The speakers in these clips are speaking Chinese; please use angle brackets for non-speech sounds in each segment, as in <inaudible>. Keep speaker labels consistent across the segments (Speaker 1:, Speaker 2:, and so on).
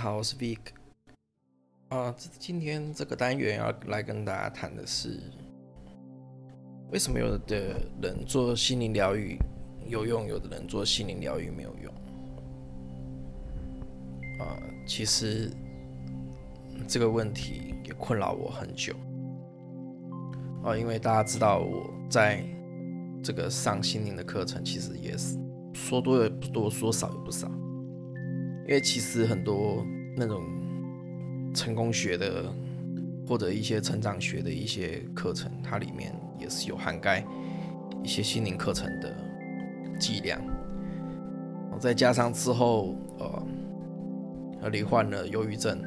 Speaker 1: 好，我是 Vic。啊，今天这个单元要来跟大家谈的是，为什么有的人做心灵疗愈有用，有的人做心灵疗愈没有用？啊，其实这个问题也困扰我很久。啊，因为大家知道我在这个上心灵的课程，其实也是说多也不多，说少也不少。因为其实很多那种成功学的或者一些成长学的一些课程，它里面也是有涵盖一些心灵课程的剂量。再加上之后，呃，罹患了忧郁症，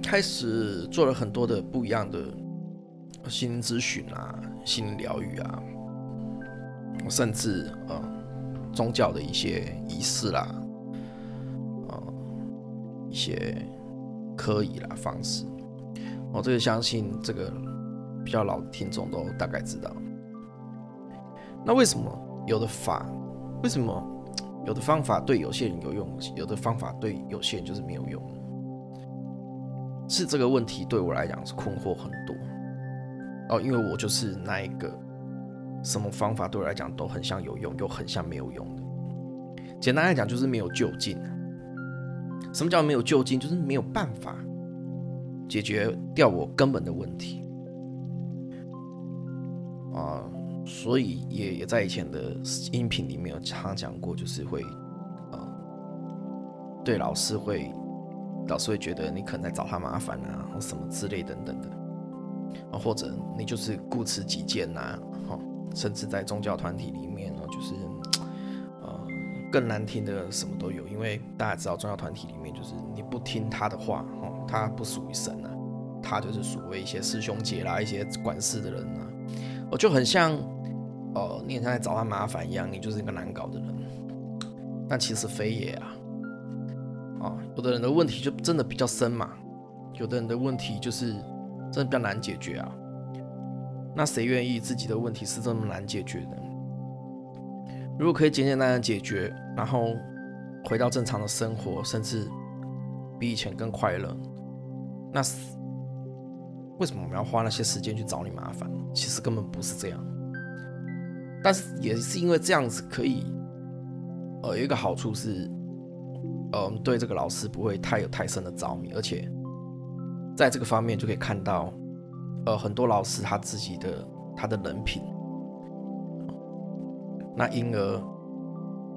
Speaker 1: 开始做了很多的不一样的心灵咨询啊、心灵疗愈啊，甚至呃。宗教的一些仪式啦，啊，一些科仪啦方式，我这个相信这个比较老的听众都大概知道。那为什么有的法，为什么 <tsk> 有的方法对有些人有用，有的方法对有些人就是没有用？是这个问题对我来讲是困惑很多。哦，因为我就是那一个。什么方法对我来讲都很像有用，又很像没有用的。简单来讲，就是没有就近。什么叫没有就近？就是没有办法解决掉我根本的问题啊。所以也也在以前的音频里面有常讲过，就是会呃，对老师会，老师会觉得你可能在找他麻烦啊，或什么之类等等的啊，或者你就是固执己见呐，甚至在宗教团体里面呢，就是呃更难听的什么都有，因为大家知道宗教团体里面就是你不听他的话哦，他不属于神啊，他就是所谓一些师兄姐啦，一些管事的人啊，我就很像呃你很像在找他麻烦一样，你就是一个难搞的人，但其实非也啊，啊有的人的问题就真的比较深嘛，有的人的问题就是真的比较难解决啊。那谁愿意自己的问题是这么难解决的？如果可以简简单单解决，然后回到正常的生活，甚至比以前更快乐，那为什么我们要花那些时间去找你麻烦？其实根本不是这样。但是也是因为这样子可以，呃，有一个好处是，呃，对这个老师不会太有太深的着迷，而且在这个方面就可以看到。呃，很多老师他自己的他的人品，那因而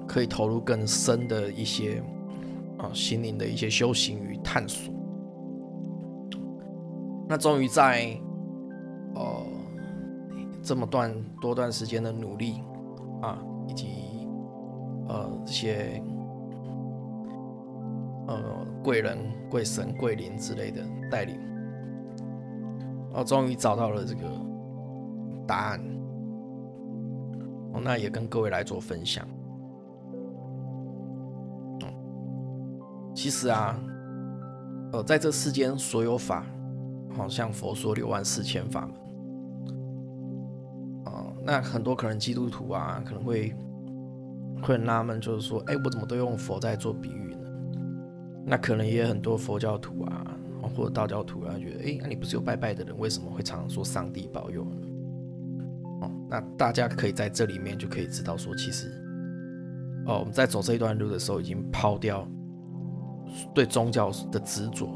Speaker 1: 可以投入更深的一些啊心灵的一些修行与探索。那终于在呃这么段多段时间的努力啊，以及呃这些呃贵人、贵神、贵灵之类的带领。哦，终于找到了这个答案。那也跟各位来做分享。其实啊，呃，在这世间所有法，好像佛说六万四千法门。哦，那很多可能基督徒啊，可能会会很纳闷，就是说，哎，我怎么都用佛在做比喻呢？那可能也有很多佛教徒啊。或者道教徒然后，觉得哎，那你不是有拜拜的人，为什么会常常说上帝保佑呢？哦，那大家可以在这里面就可以知道说，其实哦，我们在走这一段路的时候，已经抛掉对宗教的执着，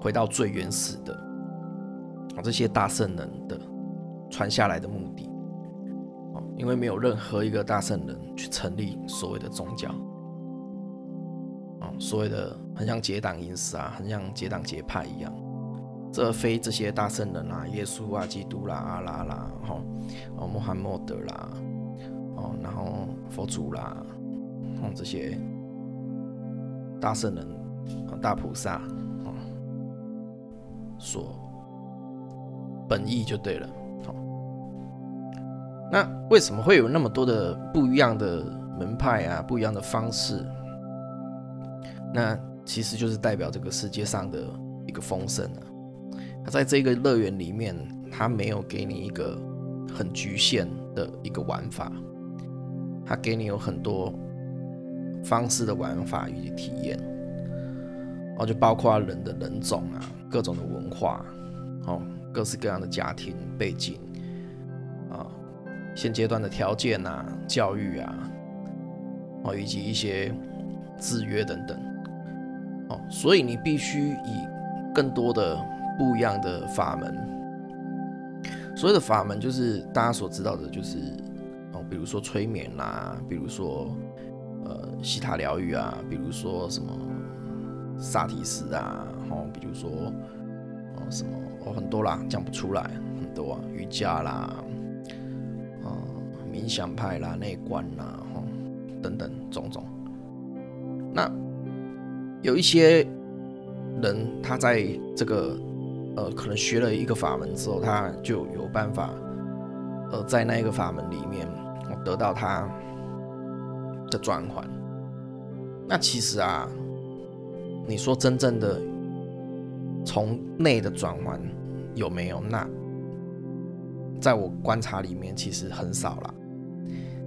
Speaker 1: 回到最原始的啊这些大圣人的传下来的目的哦，因为没有任何一个大圣人去成立所谓的宗教。所谓的很像结党营私啊，很像结党结派一样，这非这些大圣人啊，耶稣啊、基督啦、阿拉啦、哈哦、穆罕默德啦、哦，然后佛祖啦，哦这些大圣人、大菩萨啊，所本意就对了。好，那为什么会有那么多的不一样的门派啊，不一样的方式？那其实就是代表这个世界上的一个丰盛啊。那在这个乐园里面，它没有给你一个很局限的一个玩法，它给你有很多方式的玩法以及体验，哦，就包括人的人种啊，各种的文化，哦，各式各样的家庭背景，啊，现阶段的条件啊，教育啊，哦，以及一些制约等等，哦，所以你必须以更多的不一样的法门，所有的法门就是大家所知道的，就是哦，比如说催眠啦，比如说。呃，西塔疗愈啊，比如说什么萨提斯啊，哦，比如说哦什么哦很多啦，讲不出来很多啊，瑜伽啦，啊冥想派啦，内观啦，哦等等种种。那有一些人他在这个呃可能学了一个法门之后，他就有办法呃在那一个法门里面得到他。的转换，那其实啊，你说真正的从内的转换有没有？那在我观察里面，其实很少了。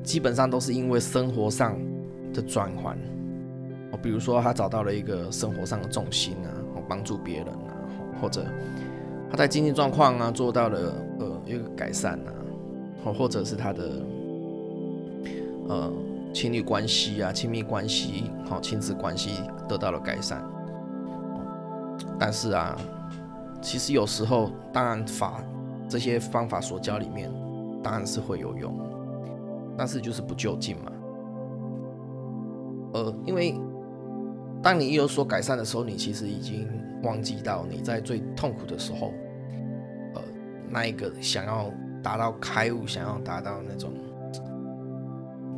Speaker 1: 基本上都是因为生活上的转换，比如说他找到了一个生活上的重心啊，帮助别人啊，或者他在经济状况啊做到了呃一个改善啊，或或者是他的呃。情侣关系啊，亲密关系，好，亲子关系得到了改善。但是啊，其实有时候，当然法这些方法所教里面，当然是会有用，但是就是不就近嘛。呃，因为当你有所改善的时候，你其实已经忘记到你在最痛苦的时候，呃，那一个想要达到开悟，想要达到那种。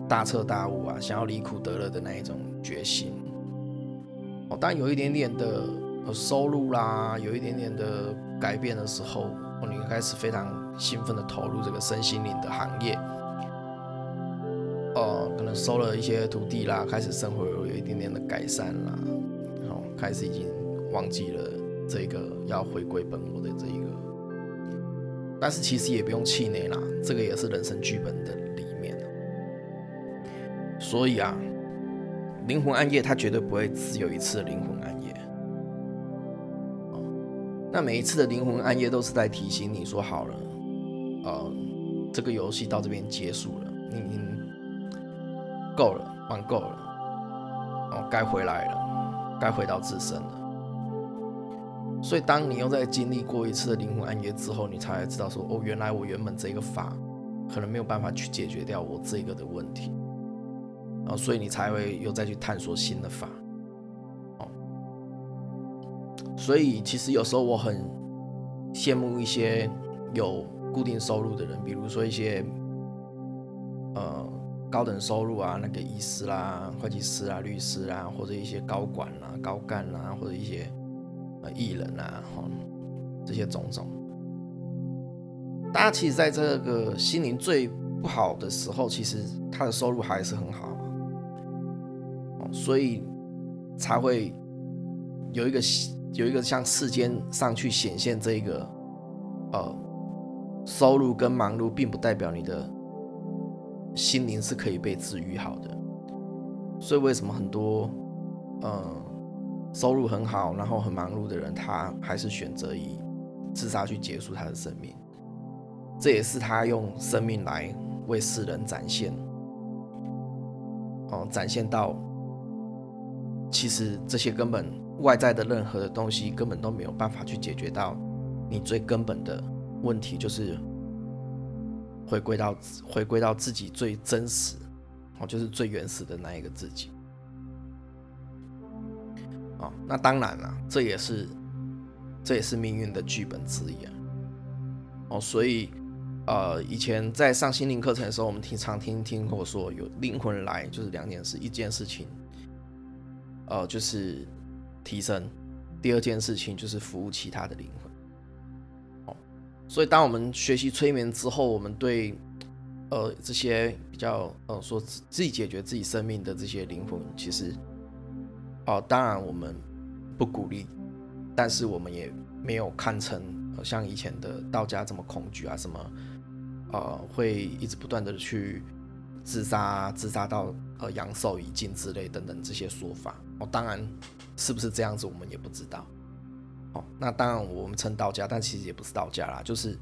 Speaker 1: 大彻大悟啊，想要离苦得乐的那一种决心哦。当有一点点的收入啦，有一点点的改变的时候，哦，你开始非常兴奋的投入这个身心灵的行业，哦，可能收了一些土地啦，开始生活有一点点的改善啦，哦，开始已经忘记了这个要回归本我的这一个，但是其实也不用气馁啦，这个也是人生剧本的里面。所以啊，灵魂暗夜它绝对不会只有一次灵魂暗夜。那每一次的灵魂暗夜都是在提醒你说好了，呃，这个游戏到这边结束了，你你够了，玩够了，哦，该回来了，该回到自身了。所以当你又在经历过一次灵魂暗夜之后，你才知道说，哦，原来我原本这个法可能没有办法去解决掉我这个的问题。哦，所以你才会又再去探索新的法，哦，所以其实有时候我很羡慕一些有固定收入的人，比如说一些高等收入啊，那个医师啦、会计师啊、律师啊，或者一些高管啊、高干啊，或者一些呃艺人啊，哈，这些种种，大家其实在这个心灵最不好的时候，其实他的收入还是很好。所以才会有一个有一个向世间上去显现这个呃收入跟忙碌，并不代表你的心灵是可以被治愈好的。所以为什么很多嗯收入很好，然后很忙碌的人，他还是选择以自杀去结束他的生命？这也是他用生命来为世人展现，哦，展现到。其实这些根本外在的任何的东西根本都没有办法去解决到你最根本的问题，就是回归到回归到自己最真实，哦，就是最原始的那一个自己。哦，那当然了，这也是这也是命运的剧本之一啊。哦，所以呃，以前在上心灵课程的时候，我们经常听听过说有灵魂来，就是两件事，一件事情。呃，就是提升。第二件事情就是服务其他的灵魂。所以当我们学习催眠之后，我们对呃这些比较呃说自己解决自己生命的这些灵魂，其实哦，当然我们不鼓励，但是我们也没有看成像以前的道家这么恐惧啊，什么呃会一直不断的去自杀，自杀到呃阳寿已尽之类等等这些说法。哦，当然是不是这样子，我们也不知道。哦，那当然我们称道家，但其实也不是道家啦，就是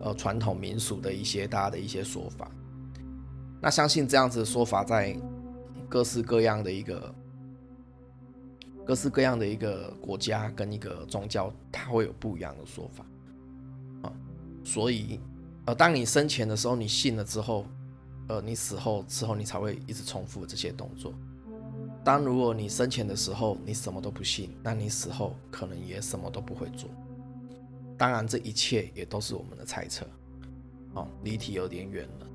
Speaker 1: 呃传统民俗的一些大家的一些说法。那相信这样子的说法，在各式各样的一个各式各样的一个国家跟一个宗教，它会有不一样的说法啊。所以，呃，当你生前的时候你信了之后，呃，你死后之后你才会一直重复这些动作。当如果你生前的时候你什么都不信，那你死后可能也什么都不会做。当然，这一切也都是我们的猜测。哦，离题有点远了。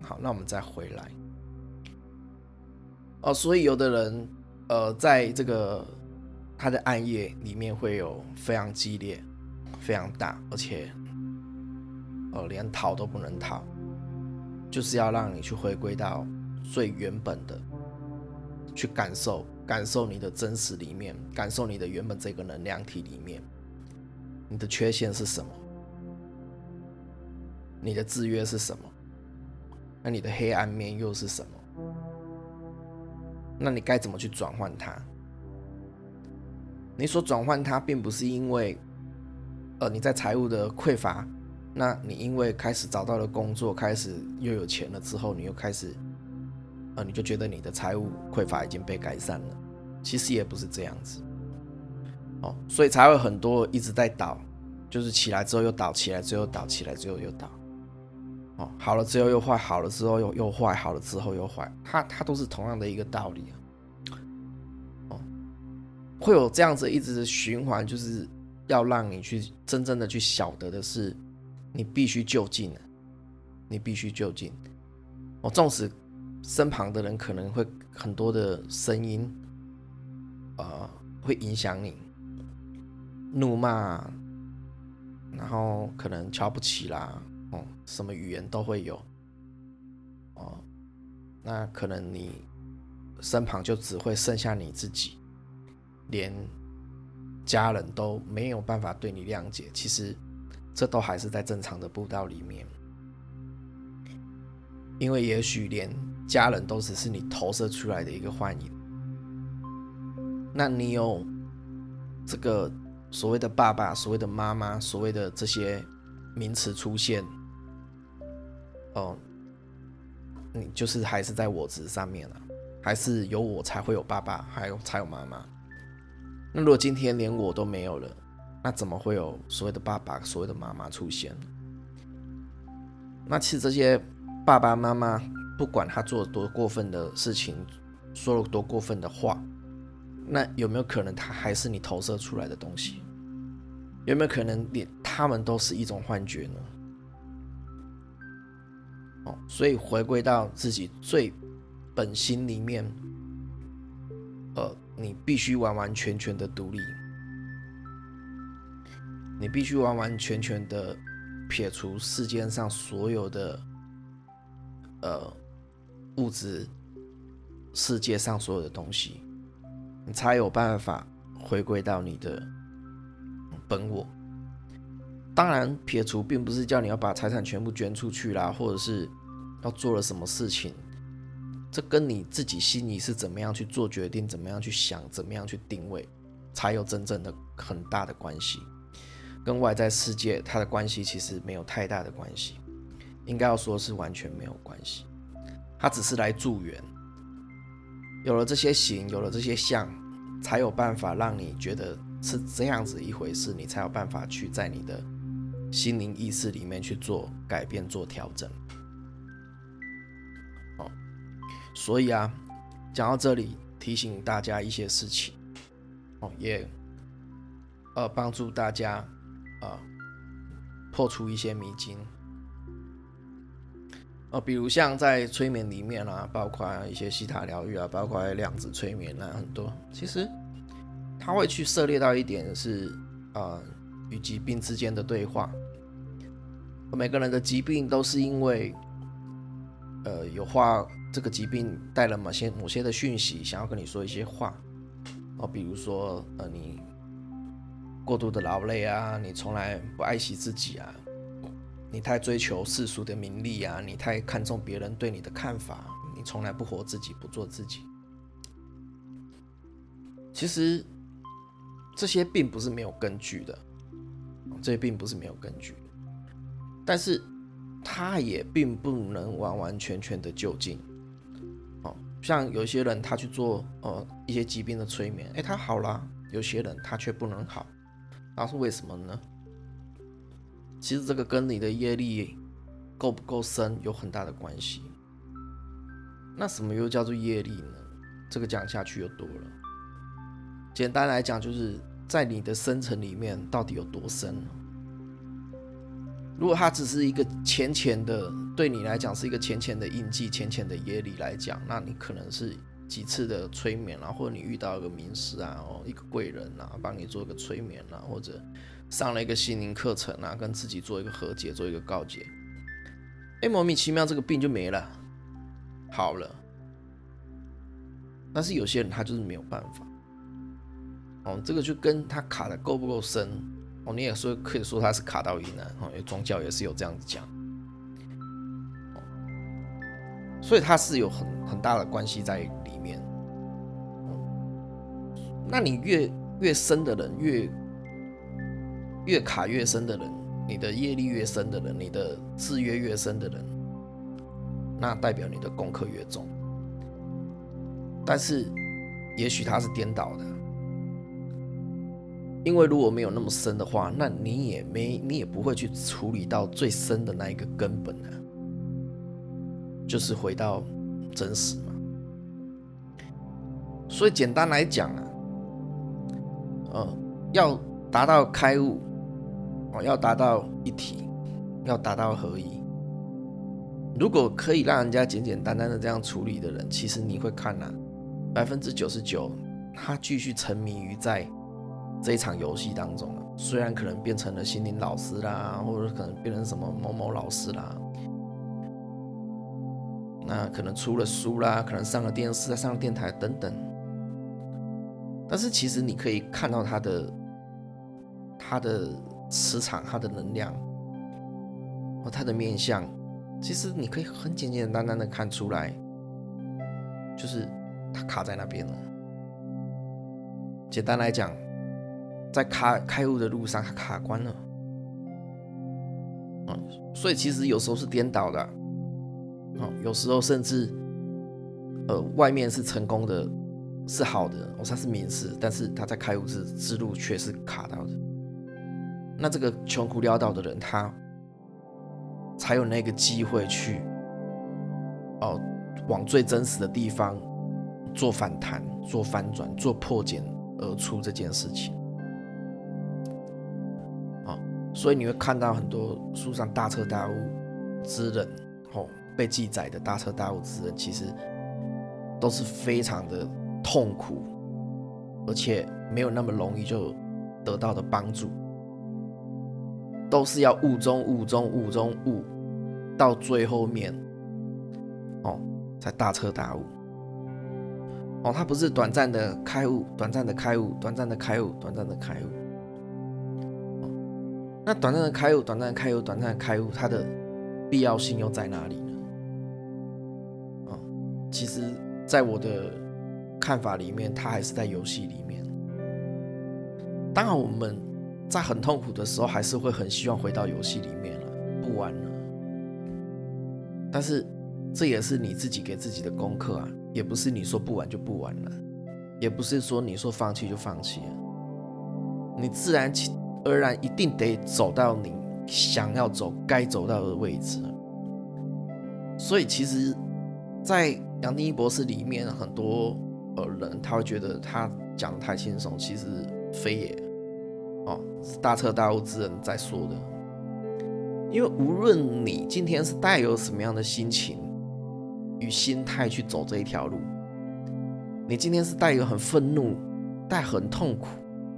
Speaker 1: 好，那我们再回来。哦，所以有的人，呃，在这个他的暗夜里面会有非常激烈、非常大，而且，呃，连逃都不能逃，就是要让你去回归到最原本的，去感受、感受你的真实里面，感受你的原本这个能量体里面，你的缺陷是什么？你的制约是什么？那你的黑暗面又是什么？那你该怎么去转换它？你所转换它，并不是因为，呃，你在财务的匮乏，那你因为开始找到了工作，开始又有钱了之后，你又开始，呃，你就觉得你的财务匮乏已经被改善了。其实也不是这样子，哦，所以才会很多一直在倒，就是起来之后又倒，起来之后倒，起来之后又倒。哦，好了之后又坏，好了之后又又坏，好了之后又坏，它它都是同样的一个道理啊。哦，会有这样子一直循环，就是要让你去真正的去晓得的是，你必须就近了，你必须就近。哦，纵使身旁的人可能会很多的声音，呃，会影响你，怒骂，然后可能瞧不起啦。哦，什么语言都会有，哦，那可能你身旁就只会剩下你自己，连家人都没有办法对你谅解。其实这都还是在正常的步道里面，因为也许连家人都只是你投射出来的一个幻影。那你有这个所谓的爸爸、所谓的妈妈、所谓的这些名词出现。哦，你就是还是在我值上面了，还是有我才会有爸爸，还有才有妈妈。那如果今天连我都没有了，那怎么会有所谓的爸爸、所谓的妈妈出现？那其实这些爸爸妈妈，不管他做了多过分的事情，说了多过分的话，那有没有可能他还是你投射出来的东西？有没有可能连他们都是一种幻觉呢？哦所以回归到自己最本心里面，呃，你必须完完全全的独立，你必须完完全全的撇除世间上所有的呃物质世界上所有的东西，你才有办法回归到你的本我。当然，撇除并不是叫你要把财产全部捐出去啦，或者是。要做了什么事情，这跟你自己心里是怎么样去做决定，怎么样去想，怎么样去定位，才有真正的很大的关系。跟外在世界它的关系其实没有太大的关系，应该要说是完全没有关系。他只是来助缘。有了这些形，有了这些相，才有办法让你觉得是这样子一回事，你才有办法去在你的心灵意识里面去做改变、做调整。哦所以啊，讲到这里，提醒大家一些事情，哦，也呃帮助大家啊破除一些迷津，呃，比如像在催眠里面啊，包括一些西塔疗愈啊，包括量子催眠啊，很多其实他会去涉猎到一点是啊与疾病之间的对话，每个人的疾病都是因为呃有话。这个疾病带了某些某些的讯息，想要跟你说一些话哦，比如说呃，你过度的劳累啊，你从来不爱惜自己啊，你太追求世俗的名利啊，你太看重别人对你的看法，你从来不活自己，不做自己。其实这些并不是没有根据的，这些并不是没有根据，但是它也并不能完完全全的就近。哦，像有些人他去做呃一些疾病的催眠，哎，他好了；有些人他却不能好，那是为什么呢？其实这个跟你的业力够不够深有很大的关系。那什么又叫做业力呢？这个讲下去又多了。简单来讲，就是在你的深层里面到底有多深。如果它只是一个浅浅的，对你来讲是一个浅浅的印记、浅浅的业力来讲，那你可能是几次的催眠啊，或者你遇到一个名师啊，哦，一个贵人啊，帮你做一个催眠啊，或者上了一个心灵课程啊，跟自己做一个和解、做一个告解，哎，莫名其妙这个病就没了，好了。但是有些人他就是没有办法。哦，这个就跟他卡的够不够深。哦，你也说可以说他是卡到阴了哦，因为宗教也是有这样子讲，所以他是有很很大的关系在里面。那你越越深的人，越越卡越深的人，你的业力越深的人，你的制约越深的人，那代表你的功课越重。但是也许他是颠倒的。因为如果没有那么深的话，那你也没你也不会去处理到最深的那一个根本啊，就是回到真实嘛。所以简单来讲啊，呃，要达到开悟，哦，要达到一体，要达到合一。如果可以让人家简简单单的这样处理的人，其实你会看啊，百分之九十九，他继续沉迷于在。这一场游戏当中虽然可能变成了心灵老师啦，或者可能变成什么某某老师啦，那可能出了书啦，可能上了电视、上了电台等等。但是其实你可以看到他的他的磁场、他的能量和他的面相，其实你可以很简简单单的看出来，就是他卡在那边了。简单来讲。在开开悟的路上，他卡关了，嗯，所以其实有时候是颠倒的，哦，有时候甚至，呃，外面是成功的，是好的，哦，他是名士，但是他在开悟之之路却是卡到的。那这个穷苦潦倒的人，他才有那个机会去，哦，往最真实的地方做反弹、做翻转、做破茧而出这件事情。所以你会看到很多书上大彻大悟之人，哦，被记载的大彻大悟之人，其实都是非常的痛苦，而且没有那么容易就得到的帮助，都是要悟中悟中悟中悟，到最后面，哦，才大彻大悟。哦，他不是短暂的开悟，短暂的开悟，短暂的开悟，短暂的开悟。那短暂的开悟，短暂的开悟，短暂的开悟，它的必要性又在哪里？其实，在我的看法里面，他还是在游戏里面。当然，我们在很痛苦的时候，还是会很希望回到游戏里面了，不玩了。但是，这也是你自己给自己的功课啊，也不是你说不玩就不玩了，也不是说你说放弃就放弃了，你自然而然一定得走到你想要走、该走到的位置。所以，其实，在杨定一博士里面，很多呃人他会觉得他讲的太轻松，其实非也。哦，是大彻大悟之人在说的。因为无论你今天是带有什么样的心情与心态去走这一条路，你今天是带有很愤怒、带很痛苦。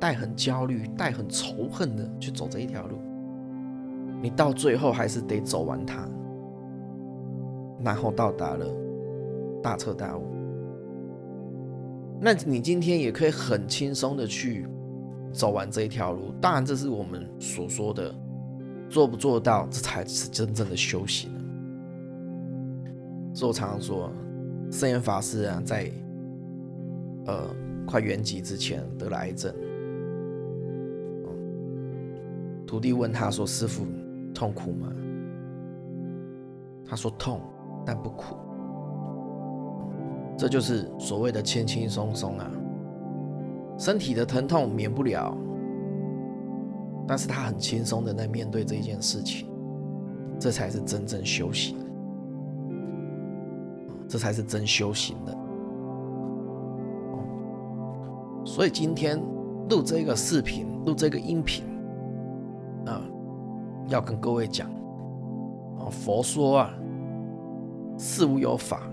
Speaker 1: 带很焦虑、带很仇恨的去走这一条路，你到最后还是得走完它，然后到达了大彻大悟。那你今天也可以很轻松的去走完这一条路。当然，这是我们所说的做不做到，这才是真正的修行。所以我常常说，圣严法师啊，在呃快圆寂之前得了癌症。徒弟问他说：“师傅，痛苦吗？”他说：“痛，但不苦。”这就是所谓的轻轻松松啊。身体的疼痛免不了，但是他很轻松的在面对这件事情，这才是真正修行，这才是真修行的。所以今天录这个视频，录这个音频。啊，要跟各位讲，啊，佛说啊，事无有法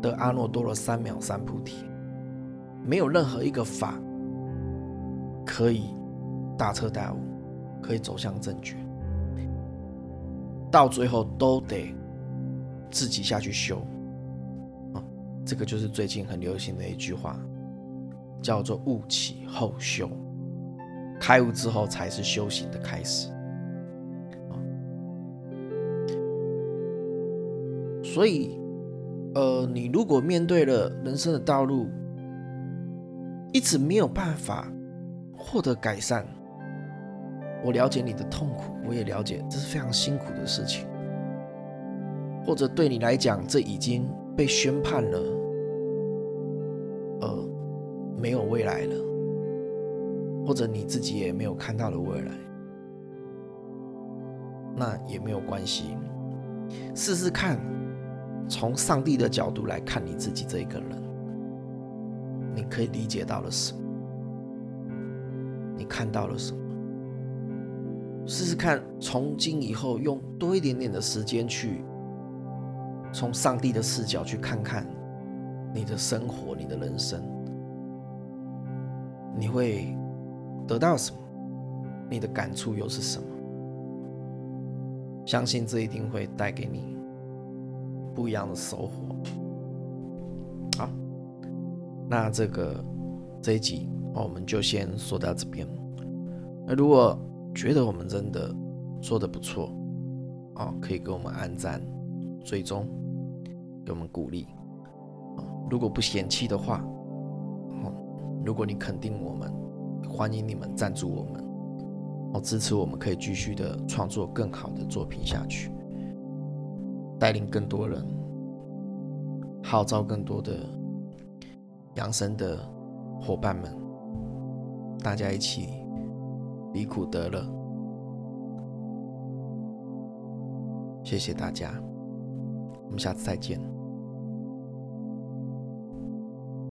Speaker 1: 得阿耨多罗三藐三菩提，没有任何一个法可以大彻大悟，可以走向正觉，到最后都得自己下去修。啊，这个就是最近很流行的一句话，叫做“悟起后修”。开悟之后才是修行的开始，所以，呃，你如果面对了人生的道路，一直没有办法获得改善，我了解你的痛苦，我也了解这是非常辛苦的事情，或者对你来讲，这已经被宣判了，呃，没有未来了。或者你自己也没有看到的未来，那也没有关系。试试看，从上帝的角度来看你自己这一个人，你可以理解到了什么？你看到了什么？试试看，从今以后用多一点点的时间去，从上帝的视角去看看你的生活、你的人生，你会。得到什么？你的感触又是什么？相信这一定会带给你不一样的收获。好，那这个这一集我们就先说到这边。那如果觉得我们真的做的不错，哦，可以给我们按赞、追踪，给我们鼓励。如果不嫌弃的话，哦，如果你肯定我们。欢迎你们赞助我们，哦，支持我们可以继续的创作更好的作品下去，带领更多人，号召更多的养生的伙伴们，大家一起离苦得乐。谢谢大家，我们下次再见。